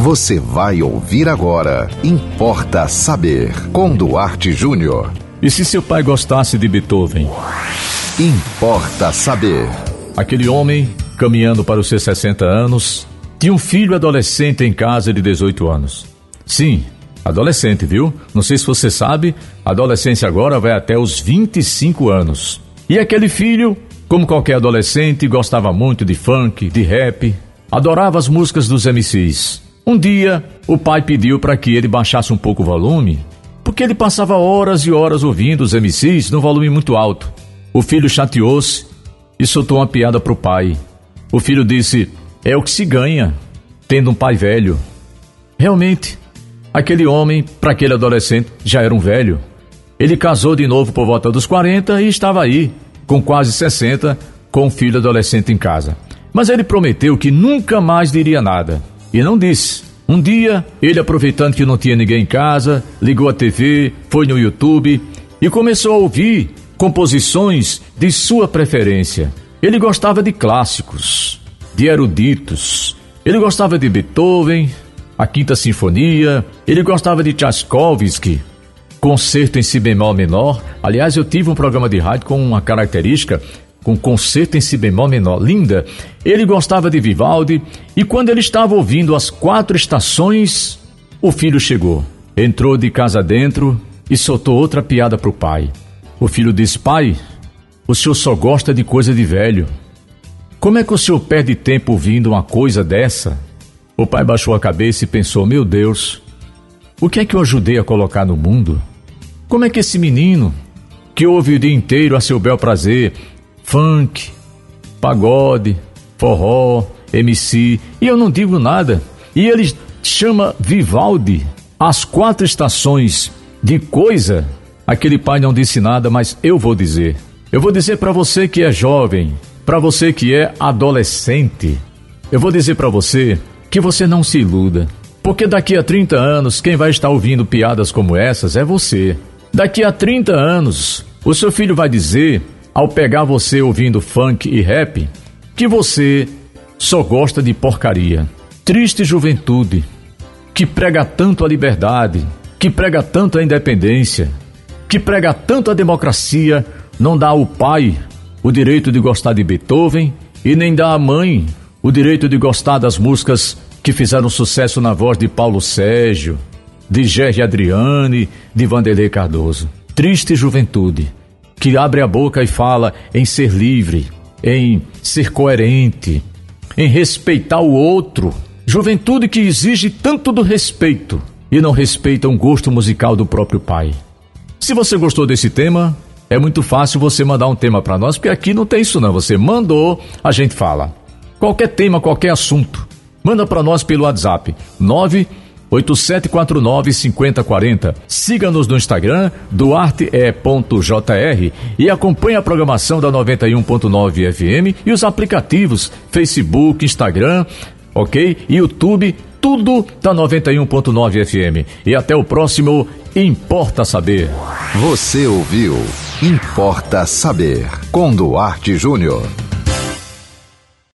Você vai ouvir agora. Importa saber. Com Duarte Júnior. E se seu pai gostasse de Beethoven? Importa saber. Aquele homem, caminhando para os seus 60 anos, tinha um filho adolescente em casa de 18 anos. Sim, adolescente, viu? Não sei se você sabe, a adolescência agora vai até os 25 anos. E aquele filho, como qualquer adolescente, gostava muito de funk, de rap, adorava as músicas dos MCs. Um dia, o pai pediu para que ele baixasse um pouco o volume, porque ele passava horas e horas ouvindo os MCs no volume muito alto. O filho chateou-se e soltou uma piada para o pai. O filho disse: É o que se ganha, tendo um pai velho. Realmente, aquele homem, para aquele adolescente, já era um velho. Ele casou de novo por volta dos 40 e estava aí, com quase 60, com um filho adolescente em casa. Mas ele prometeu que nunca mais diria nada. E não disse. Um dia, ele aproveitando que não tinha ninguém em casa, ligou a TV, foi no YouTube e começou a ouvir composições de sua preferência. Ele gostava de clássicos, de eruditos. Ele gostava de Beethoven, a Quinta Sinfonia. Ele gostava de Tchaikovsky, concerto em si bemol menor. Aliás, eu tive um programa de rádio com uma característica com concerto em si bemol menor, linda. Ele gostava de Vivaldi e quando ele estava ouvindo as quatro estações, o filho chegou, entrou de casa dentro e soltou outra piada para o pai. O filho disse: Pai, o senhor só gosta de coisa de velho. Como é que o senhor perde tempo ouvindo uma coisa dessa? O pai baixou a cabeça e pensou: Meu Deus, o que é que eu ajudei a colocar no mundo? Como é que esse menino, que ouve o dia inteiro a seu bel prazer, funk, pagode, forró, MC, e eu não digo nada, e ele chama Vivaldi, as quatro estações de coisa Aquele pai não disse nada, mas eu vou dizer. Eu vou dizer para você que é jovem, para você que é adolescente. Eu vou dizer para você que você não se iluda. Porque daqui a 30 anos, quem vai estar ouvindo piadas como essas é você. Daqui a 30 anos, o seu filho vai dizer, ao pegar você ouvindo funk e rap, que você só gosta de porcaria. Triste juventude, que prega tanto a liberdade, que prega tanto a independência, que prega tanto a democracia, não dá ao pai o direito de gostar de Beethoven e nem dá à mãe o direito de gostar das músicas que fizeram sucesso na voz de Paulo Sérgio, de Gerry Adriane, de Vanderlei Cardoso. Triste juventude que abre a boca e fala em ser livre, em ser coerente, em respeitar o outro. Juventude que exige tanto do respeito e não respeita um gosto musical do próprio pai. Se você gostou desse tema, é muito fácil você mandar um tema para nós, porque aqui não tem isso não. Você mandou, a gente fala. Qualquer tema, qualquer assunto, manda para nós pelo WhatsApp 987495040. Siga-nos no Instagram duarte.jr e acompanhe a programação da 91.9 FM e os aplicativos Facebook, Instagram, ok? YouTube, tudo da 91.9 FM. E até o próximo Importa Saber. Você ouviu Importa Saber com Duarte Júnior.